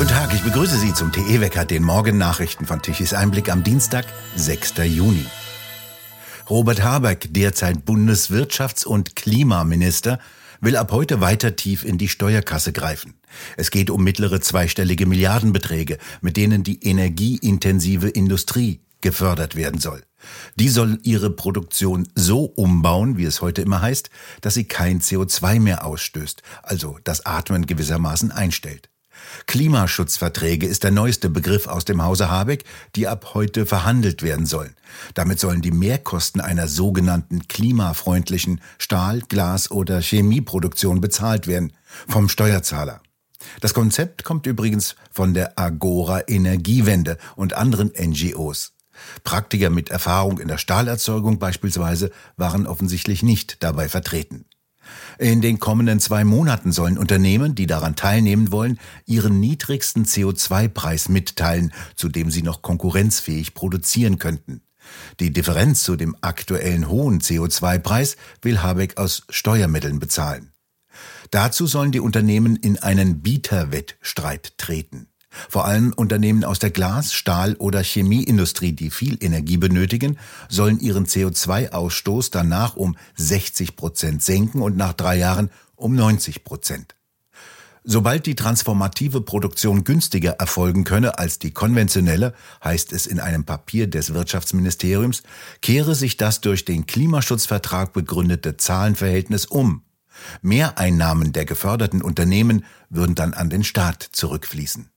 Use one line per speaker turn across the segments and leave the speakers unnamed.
Guten Tag, ich begrüße Sie zum TE-Wecker, den Morgennachrichten von Tichys Einblick am Dienstag, 6. Juni. Robert Habeck, derzeit Bundeswirtschafts- und Klimaminister, will ab heute weiter tief in die Steuerkasse greifen. Es geht um mittlere zweistellige Milliardenbeträge, mit denen die energieintensive Industrie gefördert werden soll. Die soll ihre Produktion so umbauen, wie es heute immer heißt, dass sie kein CO2 mehr ausstößt, also das Atmen gewissermaßen einstellt. Klimaschutzverträge ist der neueste Begriff aus dem Hause Habeck, die ab heute verhandelt werden sollen. Damit sollen die Mehrkosten einer sogenannten klimafreundlichen Stahl-, Glas- oder Chemieproduktion bezahlt werden vom Steuerzahler. Das Konzept kommt übrigens von der Agora Energiewende und anderen NGOs. Praktiker mit Erfahrung in der Stahlerzeugung beispielsweise waren offensichtlich nicht dabei vertreten. In den kommenden zwei Monaten sollen Unternehmen, die daran teilnehmen wollen, ihren niedrigsten CO2-Preis mitteilen, zu dem sie noch konkurrenzfähig produzieren könnten. Die Differenz zu dem aktuellen hohen CO2-Preis will Habeck aus Steuermitteln bezahlen. Dazu sollen die Unternehmen in einen Bieterwettstreit treten. Vor allem Unternehmen aus der Glas-, Stahl- oder Chemieindustrie, die viel Energie benötigen, sollen ihren CO2-Ausstoß danach um 60 Prozent senken und nach drei Jahren um 90 Prozent. Sobald die transformative Produktion günstiger erfolgen könne als die konventionelle, heißt es in einem Papier des Wirtschaftsministeriums, kehre sich das durch den Klimaschutzvertrag begründete Zahlenverhältnis um. Mehreinnahmen der geförderten Unternehmen würden dann an den Staat zurückfließen.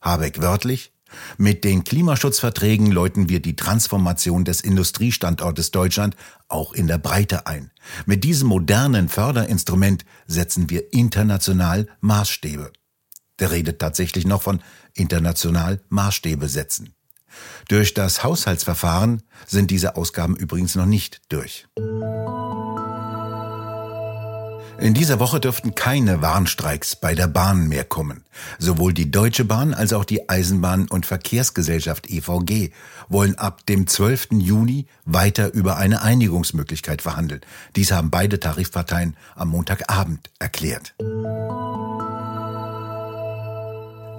Habeck wörtlich, mit den Klimaschutzverträgen läuten wir die Transformation des Industriestandortes Deutschland auch in der Breite ein. Mit diesem modernen Förderinstrument setzen wir international Maßstäbe. Der redet tatsächlich noch von international Maßstäbe setzen. Durch das Haushaltsverfahren sind diese Ausgaben übrigens noch nicht durch. In dieser Woche dürften keine Warnstreiks bei der Bahn mehr kommen. Sowohl die Deutsche Bahn als auch die Eisenbahn- und Verkehrsgesellschaft EVG wollen ab dem 12. Juni weiter über eine Einigungsmöglichkeit verhandeln. Dies haben beide Tarifparteien am Montagabend erklärt.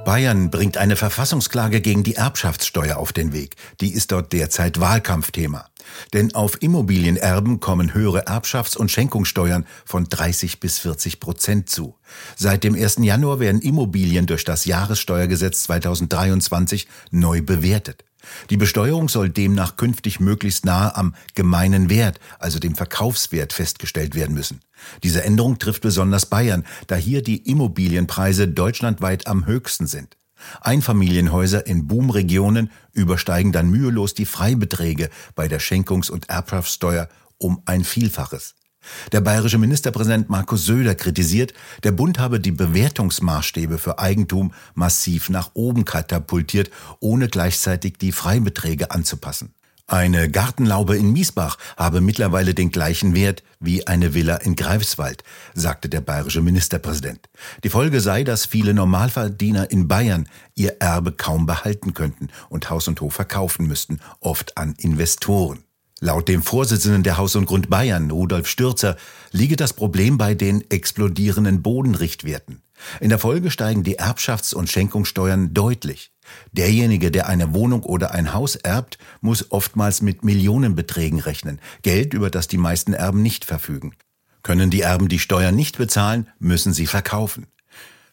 Bayern bringt eine Verfassungsklage gegen die Erbschaftssteuer auf den Weg. Die ist dort derzeit Wahlkampfthema. Denn auf Immobilienerben kommen höhere Erbschafts- und Schenkungssteuern von 30 bis 40 Prozent zu. Seit dem 1. Januar werden Immobilien durch das Jahressteuergesetz 2023 neu bewertet. Die Besteuerung soll demnach künftig möglichst nahe am gemeinen Wert, also dem Verkaufswert, festgestellt werden müssen. Diese Änderung trifft besonders Bayern, da hier die Immobilienpreise deutschlandweit am höchsten sind. Einfamilienhäuser in Boomregionen übersteigen dann mühelos die Freibeträge bei der Schenkungs- und Erbschaftssteuer um ein Vielfaches. Der bayerische Ministerpräsident Markus Söder kritisiert, der Bund habe die Bewertungsmaßstäbe für Eigentum massiv nach oben katapultiert, ohne gleichzeitig die Freibeträge anzupassen. Eine Gartenlaube in Miesbach habe mittlerweile den gleichen Wert wie eine Villa in Greifswald, sagte der bayerische Ministerpräsident. Die Folge sei, dass viele Normalverdiener in Bayern ihr Erbe kaum behalten könnten und Haus und Hof verkaufen müssten, oft an Investoren. Laut dem Vorsitzenden der Haus und Grund Bayern, Rudolf Stürzer, liege das Problem bei den explodierenden Bodenrichtwerten. In der Folge steigen die Erbschafts- und Schenkungssteuern deutlich. Derjenige, der eine Wohnung oder ein Haus erbt, muss oftmals mit Millionenbeträgen rechnen, Geld, über das die meisten Erben nicht verfügen. Können die Erben die Steuern nicht bezahlen, müssen sie verkaufen.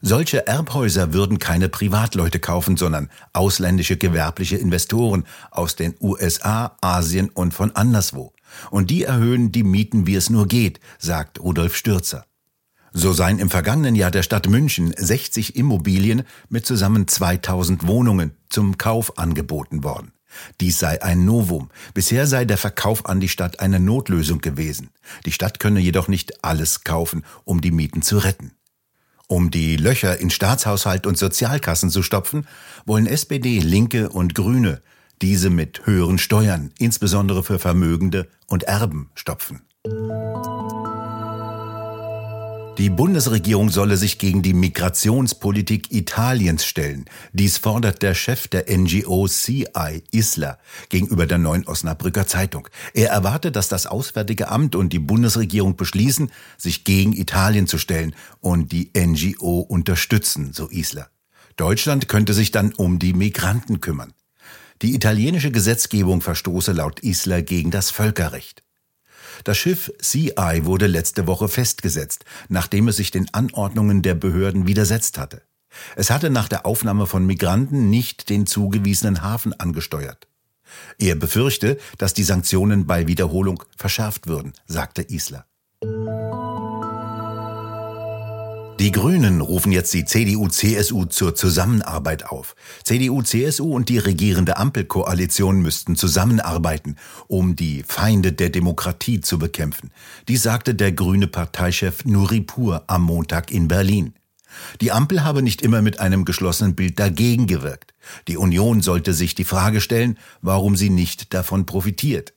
Solche Erbhäuser würden keine Privatleute kaufen, sondern ausländische gewerbliche Investoren aus den USA, Asien und von anderswo. Und die erhöhen die Mieten, wie es nur geht, sagt Rudolf Stürzer. So seien im vergangenen Jahr der Stadt München 60 Immobilien mit zusammen 2000 Wohnungen zum Kauf angeboten worden. Dies sei ein Novum. Bisher sei der Verkauf an die Stadt eine Notlösung gewesen. Die Stadt könne jedoch nicht alles kaufen, um die Mieten zu retten. Um die Löcher in Staatshaushalt und Sozialkassen zu stopfen, wollen SPD, Linke und Grüne diese mit höheren Steuern, insbesondere für Vermögende und Erben, stopfen. Die Bundesregierung solle sich gegen die Migrationspolitik Italiens stellen. Dies fordert der Chef der NGO CI Isla gegenüber der Neuen Osnabrücker Zeitung. Er erwartet, dass das Auswärtige Amt und die Bundesregierung beschließen, sich gegen Italien zu stellen und die NGO unterstützen, so Isla. Deutschland könnte sich dann um die Migranten kümmern. Die italienische Gesetzgebung verstoße laut Isler gegen das Völkerrecht. Das Schiff CI wurde letzte Woche festgesetzt, nachdem es sich den Anordnungen der Behörden widersetzt hatte. Es hatte nach der Aufnahme von Migranten nicht den zugewiesenen Hafen angesteuert. Er befürchte, dass die Sanktionen bei Wiederholung verschärft würden, sagte Isler. Die Grünen rufen jetzt die CDU-CSU zur Zusammenarbeit auf. CDU-CSU und die regierende Ampelkoalition müssten zusammenarbeiten, um die Feinde der Demokratie zu bekämpfen. Dies sagte der grüne Parteichef Nuripur am Montag in Berlin. Die Ampel habe nicht immer mit einem geschlossenen Bild dagegen gewirkt. Die Union sollte sich die Frage stellen, warum sie nicht davon profitiert.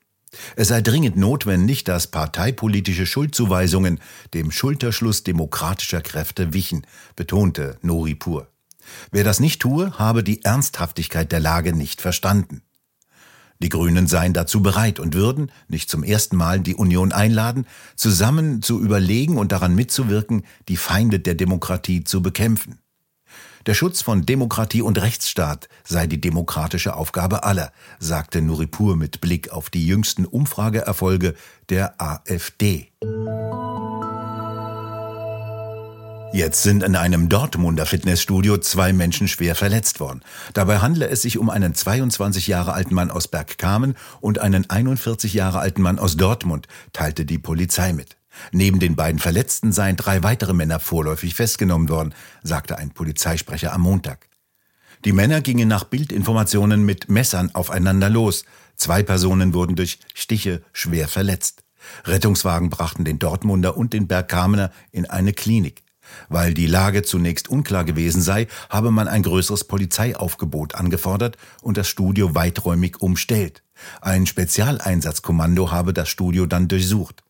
Es sei dringend notwendig, dass parteipolitische Schuldzuweisungen dem Schulterschluss demokratischer Kräfte wichen, betonte Noripur. Wer das nicht tue, habe die Ernsthaftigkeit der Lage nicht verstanden. Die Grünen seien dazu bereit und würden, nicht zum ersten Mal, die Union einladen, zusammen zu überlegen und daran mitzuwirken, die Feinde der Demokratie zu bekämpfen. Der Schutz von Demokratie und Rechtsstaat sei die demokratische Aufgabe aller, sagte Nuripur mit Blick auf die jüngsten Umfrageerfolge der AfD. Jetzt sind in einem Dortmunder Fitnessstudio zwei Menschen schwer verletzt worden. Dabei handle es sich um einen 22 Jahre alten Mann aus Bergkamen und einen 41 Jahre alten Mann aus Dortmund, teilte die Polizei mit. Neben den beiden Verletzten seien drei weitere Männer vorläufig festgenommen worden, sagte ein Polizeisprecher am Montag. Die Männer gingen nach Bildinformationen mit Messern aufeinander los. Zwei Personen wurden durch Stiche schwer verletzt. Rettungswagen brachten den Dortmunder und den Bergkamener in eine Klinik. Weil die Lage zunächst unklar gewesen sei, habe man ein größeres Polizeiaufgebot angefordert und das Studio weiträumig umstellt. Ein Spezialeinsatzkommando habe das Studio dann durchsucht.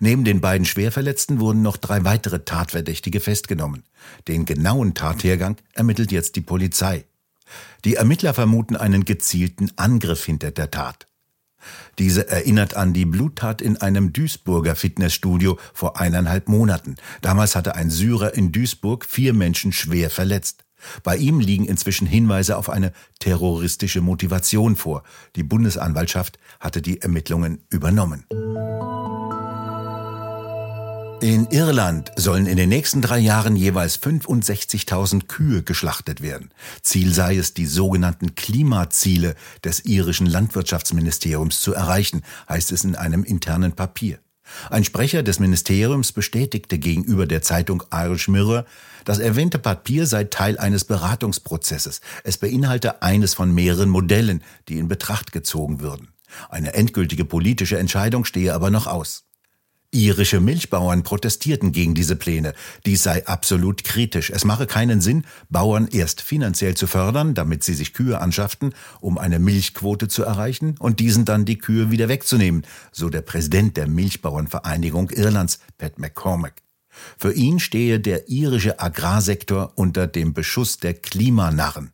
Neben den beiden Schwerverletzten wurden noch drei weitere Tatverdächtige festgenommen. Den genauen Tathergang ermittelt jetzt die Polizei. Die Ermittler vermuten einen gezielten Angriff hinter der Tat. Diese erinnert an die Bluttat in einem Duisburger Fitnessstudio vor eineinhalb Monaten. Damals hatte ein Syrer in Duisburg vier Menschen schwer verletzt. Bei ihm liegen inzwischen Hinweise auf eine terroristische Motivation vor. Die Bundesanwaltschaft hatte die Ermittlungen übernommen. In Irland sollen in den nächsten drei Jahren jeweils 65.000 Kühe geschlachtet werden. Ziel sei es, die sogenannten Klimaziele des irischen Landwirtschaftsministeriums zu erreichen, heißt es in einem internen Papier. Ein Sprecher des Ministeriums bestätigte gegenüber der Zeitung Irish Mirror, das erwähnte Papier sei Teil eines Beratungsprozesses. Es beinhalte eines von mehreren Modellen, die in Betracht gezogen würden. Eine endgültige politische Entscheidung stehe aber noch aus. Irische Milchbauern protestierten gegen diese Pläne. Dies sei absolut kritisch. Es mache keinen Sinn, Bauern erst finanziell zu fördern, damit sie sich Kühe anschafften, um eine Milchquote zu erreichen, und diesen dann die Kühe wieder wegzunehmen, so der Präsident der Milchbauernvereinigung Irlands, Pat McCormack. Für ihn stehe der irische Agrarsektor unter dem Beschuss der Klimanarren.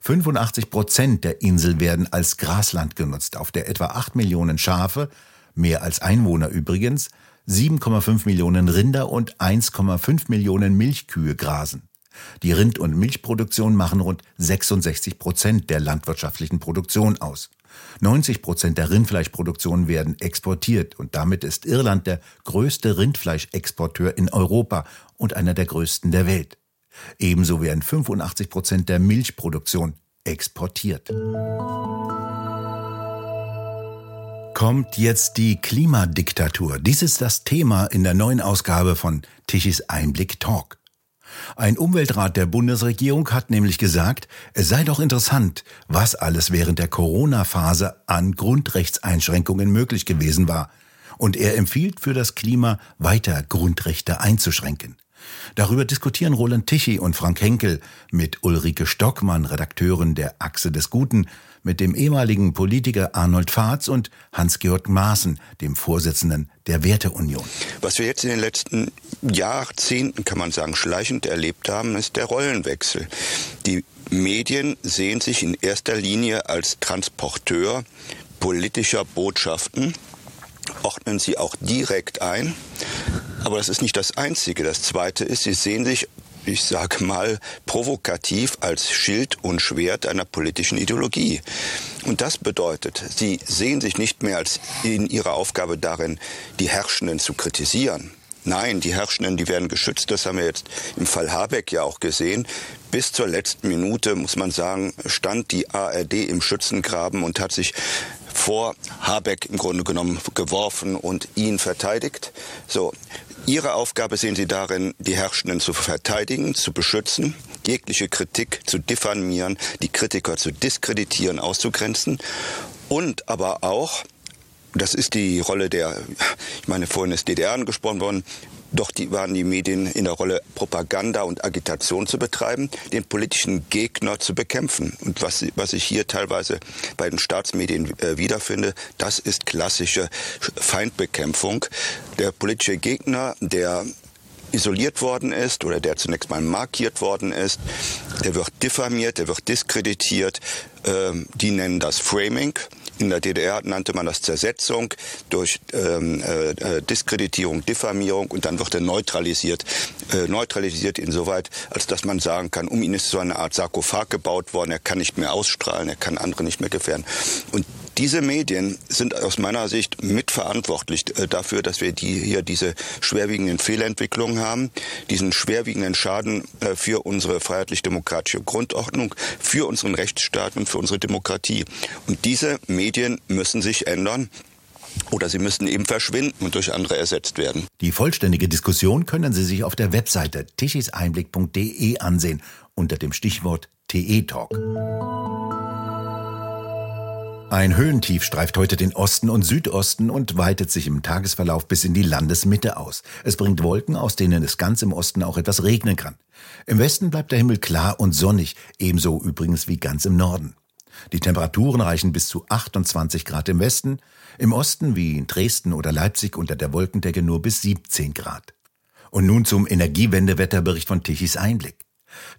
85 Prozent der Insel werden als Grasland genutzt, auf der etwa 8 Millionen Schafe, mehr als Einwohner übrigens, 7,5 Millionen Rinder und 1,5 Millionen Milchkühe grasen. Die Rind- und Milchproduktion machen rund 66 Prozent der landwirtschaftlichen Produktion aus. 90 Prozent der Rindfleischproduktion werden exportiert und damit ist Irland der größte Rindfleischexporteur in Europa und einer der größten der Welt. Ebenso werden 85 Prozent der Milchproduktion exportiert kommt jetzt die Klimadiktatur. Dies ist das Thema in der neuen Ausgabe von Tichys Einblick Talk. Ein Umweltrat der Bundesregierung hat nämlich gesagt, es sei doch interessant, was alles während der Corona-Phase an Grundrechtseinschränkungen möglich gewesen war. Und er empfiehlt für das Klima weiter Grundrechte einzuschränken. Darüber diskutieren Roland Tichy und Frank Henkel mit Ulrike Stockmann, Redakteurin der Achse des Guten, mit dem ehemaligen Politiker Arnold Fahrz und Hans-Georg Maaßen, dem Vorsitzenden der Werteunion.
Was wir jetzt in den letzten Jahrzehnten, kann man sagen, schleichend erlebt haben, ist der Rollenwechsel. Die Medien sehen sich in erster Linie als Transporteur politischer Botschaften, ordnen sie auch direkt ein. Aber das ist nicht das Einzige. Das Zweite ist, sie sehen sich ich sage mal, provokativ als Schild und Schwert einer politischen Ideologie. Und das bedeutet, sie sehen sich nicht mehr als in ihrer Aufgabe darin, die Herrschenden zu kritisieren. Nein, die Herrschenden, die werden geschützt. Das haben wir jetzt im Fall Habeck ja auch gesehen. Bis zur letzten Minute, muss man sagen, stand die ARD im Schützengraben und hat sich vor Habeck im Grunde genommen geworfen und ihn verteidigt. So, Ihre Aufgabe sehen Sie darin, die Herrschenden zu verteidigen, zu beschützen, jegliche Kritik zu diffamieren, die Kritiker zu diskreditieren, auszugrenzen und aber auch das ist die Rolle der, ich meine, vorhin ist DDR angesprochen worden, doch die waren die Medien in der Rolle, Propaganda und Agitation zu betreiben, den politischen Gegner zu bekämpfen. Und was, was ich hier teilweise bei den Staatsmedien äh, wiederfinde, das ist klassische Feindbekämpfung. Der politische Gegner, der isoliert worden ist oder der zunächst mal markiert worden ist, der wird diffamiert, der wird diskreditiert. Ähm, die nennen das Framing. In der DDR nannte man das Zersetzung durch ähm, äh, Diskreditierung, Diffamierung und dann wird er neutralisiert. Äh, neutralisiert insoweit, als dass man sagen kann, um ihn ist so eine Art Sarkophag gebaut worden, er kann nicht mehr ausstrahlen, er kann andere nicht mehr gefährden. Und diese Medien sind aus meiner Sicht mitverantwortlich äh, dafür, dass wir die, hier diese schwerwiegenden Fehlentwicklungen haben, diesen schwerwiegenden Schaden äh, für unsere freiheitlich-demokratische Grundordnung, für unseren Rechtsstaat und für unsere Demokratie. Und diese Medien müssen sich ändern. Oder sie müssen eben verschwinden und durch andere ersetzt werden.
Die vollständige Diskussion können Sie sich auf der Webseite tichiseinblick.de ansehen unter dem Stichwort TE-Talk. Ein Höhentief streift heute den Osten und Südosten und weitet sich im Tagesverlauf bis in die Landesmitte aus. Es bringt Wolken, aus denen es ganz im Osten auch etwas regnen kann. Im Westen bleibt der Himmel klar und sonnig, ebenso übrigens wie ganz im Norden. Die Temperaturen reichen bis zu 28 Grad im Westen, im Osten wie in Dresden oder Leipzig unter der Wolkendecke nur bis 17 Grad. Und nun zum Energiewendewetterbericht von Tichys Einblick.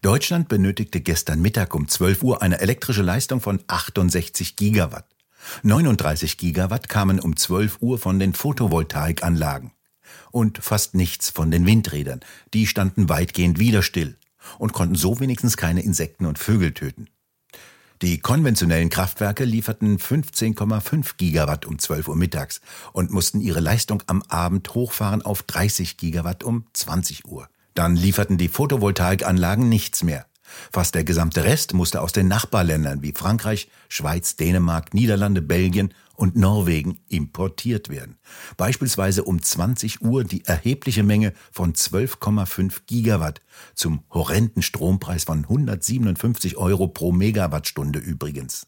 Deutschland benötigte gestern Mittag um 12 Uhr eine elektrische Leistung von 68 Gigawatt. 39 Gigawatt kamen um 12 Uhr von den Photovoltaikanlagen. Und fast nichts von den Windrädern. Die standen weitgehend wieder still und konnten so wenigstens keine Insekten und Vögel töten. Die konventionellen Kraftwerke lieferten 15,5 Gigawatt um 12 Uhr mittags und mussten ihre Leistung am Abend hochfahren auf 30 Gigawatt um 20 Uhr. Dann lieferten die Photovoltaikanlagen nichts mehr. Fast der gesamte Rest musste aus den Nachbarländern wie Frankreich, Schweiz, Dänemark, Niederlande, Belgien und Norwegen importiert werden. Beispielsweise um 20 Uhr die erhebliche Menge von 12,5 Gigawatt zum horrenden Strompreis von 157 Euro pro Megawattstunde übrigens.